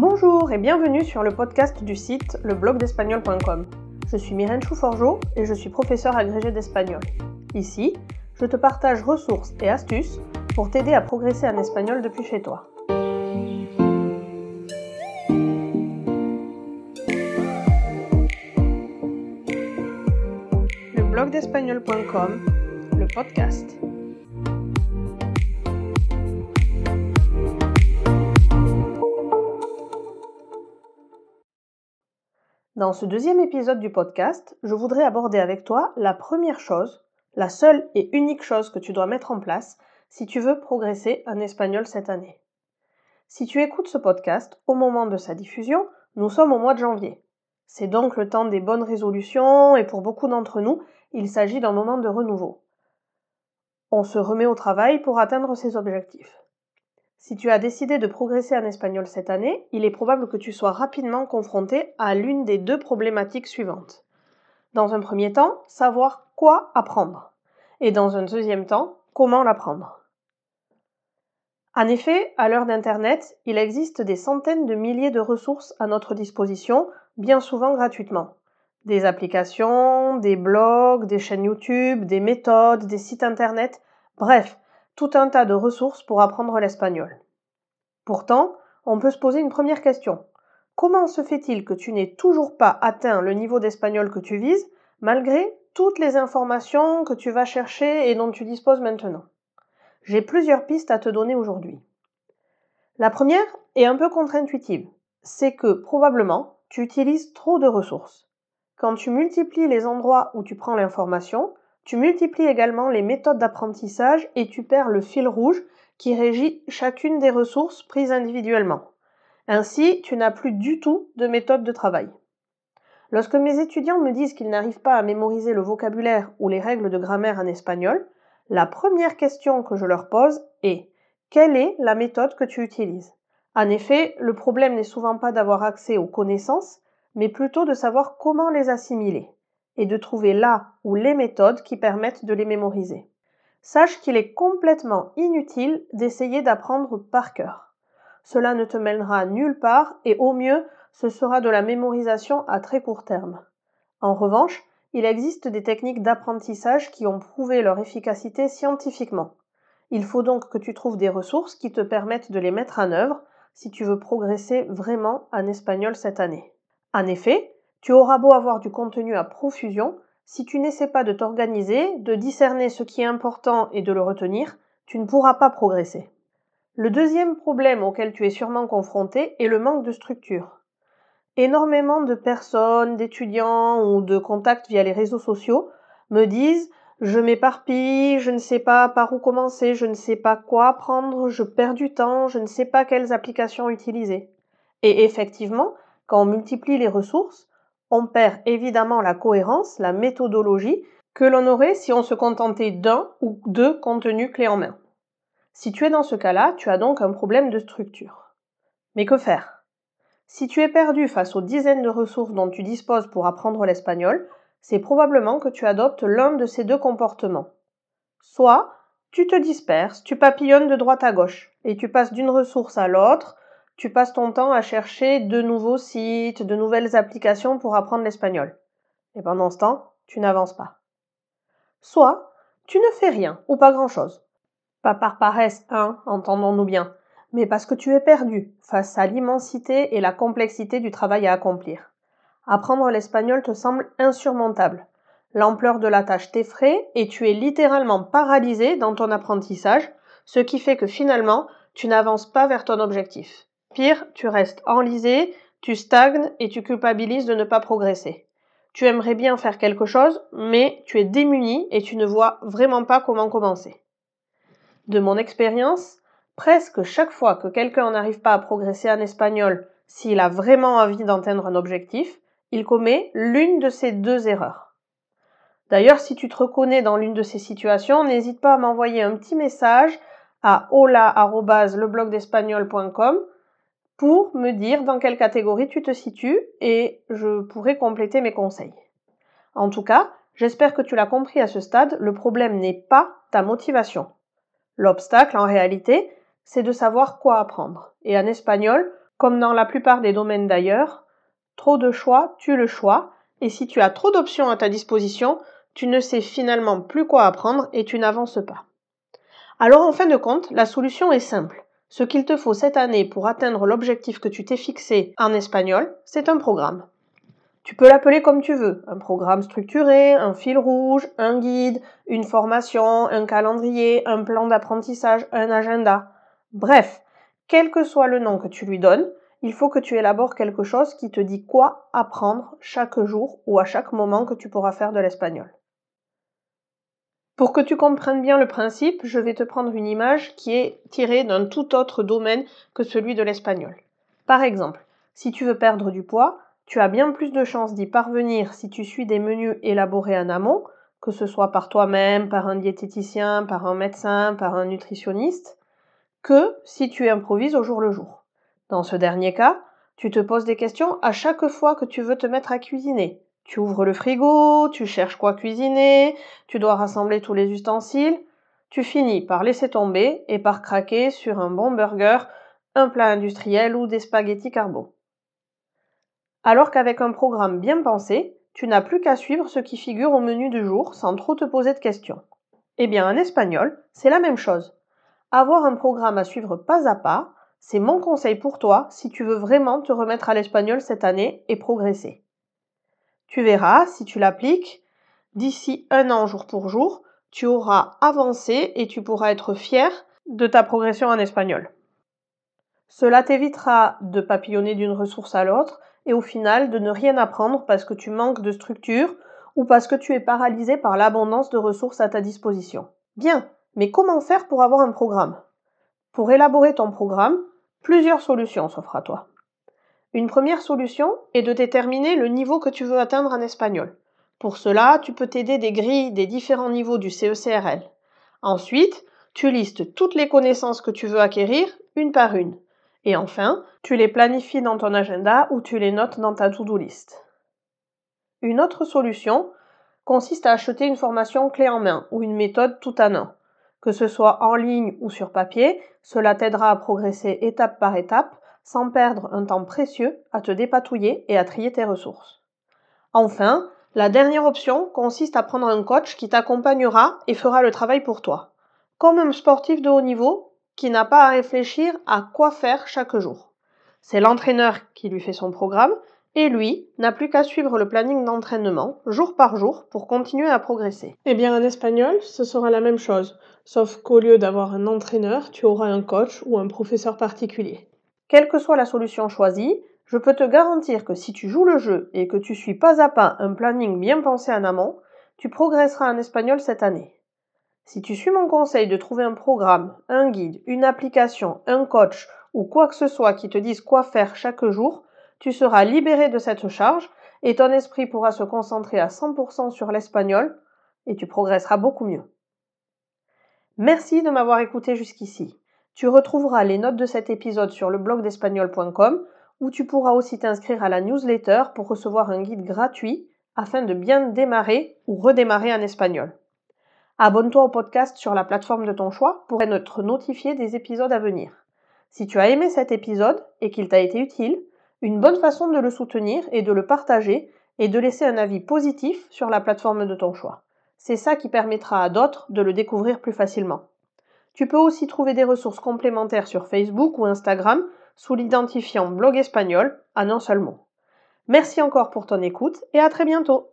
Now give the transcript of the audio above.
Bonjour et bienvenue sur le podcast du site leblogdespagnol.com. Je suis Myrène Chouforgeau et je suis professeure agrégée d'espagnol. Ici, je te partage ressources et astuces pour t'aider à progresser en espagnol depuis chez toi. Le blogdespagnol.com, le podcast. Dans ce deuxième épisode du podcast, je voudrais aborder avec toi la première chose, la seule et unique chose que tu dois mettre en place si tu veux progresser en espagnol cette année. Si tu écoutes ce podcast au moment de sa diffusion, nous sommes au mois de janvier. C'est donc le temps des bonnes résolutions et pour beaucoup d'entre nous, il s'agit d'un moment de renouveau. On se remet au travail pour atteindre ses objectifs. Si tu as décidé de progresser en espagnol cette année, il est probable que tu sois rapidement confronté à l'une des deux problématiques suivantes. Dans un premier temps, savoir quoi apprendre. Et dans un deuxième temps, comment l'apprendre. En effet, à l'heure d'Internet, il existe des centaines de milliers de ressources à notre disposition, bien souvent gratuitement. Des applications, des blogs, des chaînes YouTube, des méthodes, des sites Internet, bref, tout un tas de ressources pour apprendre l'espagnol. Pourtant, on peut se poser une première question. Comment se fait-il que tu n'aies toujours pas atteint le niveau d'espagnol que tu vises, malgré toutes les informations que tu vas chercher et dont tu disposes maintenant? J'ai plusieurs pistes à te donner aujourd'hui. La première est un peu contre-intuitive. C'est que probablement, tu utilises trop de ressources. Quand tu multiplies les endroits où tu prends l'information, tu multiplies également les méthodes d'apprentissage et tu perds le fil rouge qui régit chacune des ressources prises individuellement. Ainsi, tu n'as plus du tout de méthode de travail. Lorsque mes étudiants me disent qu'ils n'arrivent pas à mémoriser le vocabulaire ou les règles de grammaire en espagnol, la première question que je leur pose est quelle est la méthode que tu utilises? En effet, le problème n'est souvent pas d'avoir accès aux connaissances, mais plutôt de savoir comment les assimiler et de trouver là ou les méthodes qui permettent de les mémoriser. Sache qu'il est complètement inutile d'essayer d'apprendre par cœur. Cela ne te mènera nulle part et au mieux, ce sera de la mémorisation à très court terme. En revanche, il existe des techniques d'apprentissage qui ont prouvé leur efficacité scientifiquement. Il faut donc que tu trouves des ressources qui te permettent de les mettre en œuvre si tu veux progresser vraiment en espagnol cette année. En effet, tu auras beau avoir du contenu à profusion, si tu n'essaies pas de t'organiser, de discerner ce qui est important et de le retenir, tu ne pourras pas progresser. Le deuxième problème auquel tu es sûrement confronté est le manque de structure. Énormément de personnes, d'étudiants ou de contacts via les réseaux sociaux me disent je m'éparpille, je ne sais pas par où commencer, je ne sais pas quoi apprendre, je perds du temps, je ne sais pas quelles applications utiliser. Et effectivement, quand on multiplie les ressources, on perd évidemment la cohérence, la méthodologie que l'on aurait si on se contentait d'un ou deux contenus clés en main. Si tu es dans ce cas-là, tu as donc un problème de structure. Mais que faire? Si tu es perdu face aux dizaines de ressources dont tu disposes pour apprendre l'espagnol, c'est probablement que tu adoptes l'un de ces deux comportements. Soit tu te disperses, tu papillonnes de droite à gauche, et tu passes d'une ressource à l'autre, tu passes ton temps à chercher de nouveaux sites, de nouvelles applications pour apprendre l'espagnol. Et pendant ce temps, tu n'avances pas. Soit tu ne fais rien ou pas grand-chose. Pas par paresse, hein, entendons-nous bien, mais parce que tu es perdu face à l'immensité et la complexité du travail à accomplir. Apprendre l'espagnol te semble insurmontable. L'ampleur de la tâche t'effraie et tu es littéralement paralysé dans ton apprentissage, ce qui fait que finalement, tu n'avances pas vers ton objectif. Tu restes enlisé, tu stagnes et tu culpabilises de ne pas progresser. Tu aimerais bien faire quelque chose, mais tu es démuni et tu ne vois vraiment pas comment commencer. De mon expérience, presque chaque fois que quelqu'un n'arrive pas à progresser en espagnol s'il a vraiment envie d'atteindre un objectif, il commet l'une de ces deux erreurs. D'ailleurs, si tu te reconnais dans l'une de ces situations, n'hésite pas à m'envoyer un petit message à hola.leblogdespagnol.com pour me dire dans quelle catégorie tu te situes et je pourrai compléter mes conseils. En tout cas, j'espère que tu l'as compris à ce stade, le problème n'est pas ta motivation. L'obstacle, en réalité, c'est de savoir quoi apprendre. Et en espagnol, Comme dans la plupart des domaines d'ailleurs, trop de choix tue le choix, et si tu as trop d'options à ta disposition, tu ne sais finalement plus quoi apprendre et tu n'avances pas. Alors en fin de compte, la solution est simple. Ce qu'il te faut cette année pour atteindre l'objectif que tu t'es fixé en espagnol, c'est un programme. Tu peux l'appeler comme tu veux, un programme structuré, un fil rouge, un guide, une formation, un calendrier, un plan d'apprentissage, un agenda. Bref, quel que soit le nom que tu lui donnes, il faut que tu élabores quelque chose qui te dit quoi apprendre chaque jour ou à chaque moment que tu pourras faire de l'espagnol. Pour que tu comprennes bien le principe, je vais te prendre une image qui est tirée d'un tout autre domaine que celui de l'espagnol. Par exemple, si tu veux perdre du poids, tu as bien plus de chances d'y parvenir si tu suis des menus élaborés en amont, que ce soit par toi-même, par un diététicien, par un médecin, par un nutritionniste, que si tu improvises au jour le jour. Dans ce dernier cas, tu te poses des questions à chaque fois que tu veux te mettre à cuisiner. Tu ouvres le frigo, tu cherches quoi cuisiner, tu dois rassembler tous les ustensiles, tu finis par laisser tomber et par craquer sur un bon burger, un plat industriel ou des spaghettis carbo alors qu'avec un programme bien pensé, tu n'as plus qu'à suivre ce qui figure au menu du jour sans trop te poser de questions. Eh bien, en espagnol, c'est la même chose. Avoir un programme à suivre pas à pas, c'est mon conseil pour toi si tu veux vraiment te remettre à l'espagnol cette année et progresser. Tu verras, si tu l'appliques, d'ici un an jour pour jour, tu auras avancé et tu pourras être fier de ta progression en espagnol. Cela t'évitera de papillonner d'une ressource à l'autre et au final de ne rien apprendre parce que tu manques de structure ou parce que tu es paralysé par l'abondance de ressources à ta disposition. Bien, mais comment faire pour avoir un programme? Pour élaborer ton programme, plusieurs solutions s'offrent à toi. Une première solution est de déterminer le niveau que tu veux atteindre en espagnol. Pour cela, tu peux t'aider des grilles des différents niveaux du CECRL. Ensuite, tu listes toutes les connaissances que tu veux acquérir une par une. Et enfin, tu les planifies dans ton agenda ou tu les notes dans ta to-do list. Une autre solution consiste à acheter une formation clé en main ou une méthode tout en un. Que ce soit en ligne ou sur papier, cela t'aidera à progresser étape par étape sans perdre un temps précieux à te dépatouiller et à trier tes ressources. Enfin, la dernière option consiste à prendre un coach qui t'accompagnera et fera le travail pour toi. Comme un sportif de haut niveau, qui n'a pas à réfléchir à quoi faire chaque jour. C'est l'entraîneur qui lui fait son programme et lui n'a plus qu'à suivre le planning d'entraînement jour par jour pour continuer à progresser. Eh bien en espagnol, ce sera la même chose, sauf qu'au lieu d'avoir un entraîneur, tu auras un coach ou un professeur particulier. Quelle que soit la solution choisie, je peux te garantir que si tu joues le jeu et que tu suis pas à pas un planning bien pensé en amont, tu progresseras en espagnol cette année. Si tu suis mon conseil de trouver un programme, un guide, une application, un coach ou quoi que ce soit qui te dise quoi faire chaque jour, tu seras libéré de cette charge et ton esprit pourra se concentrer à 100% sur l'espagnol et tu progresseras beaucoup mieux. Merci de m'avoir écouté jusqu'ici. Tu retrouveras les notes de cet épisode sur le blog d'espagnol.com où tu pourras aussi t'inscrire à la newsletter pour recevoir un guide gratuit afin de bien démarrer ou redémarrer en espagnol. Abonne-toi au podcast sur la plateforme de ton choix pour être notifié des épisodes à venir. Si tu as aimé cet épisode et qu'il t'a été utile, une bonne façon de le soutenir est de le partager et de laisser un avis positif sur la plateforme de ton choix. C'est ça qui permettra à d'autres de le découvrir plus facilement. Tu peux aussi trouver des ressources complémentaires sur Facebook ou Instagram sous l'identifiant blog espagnol à un seul mot. Merci encore pour ton écoute et à très bientôt.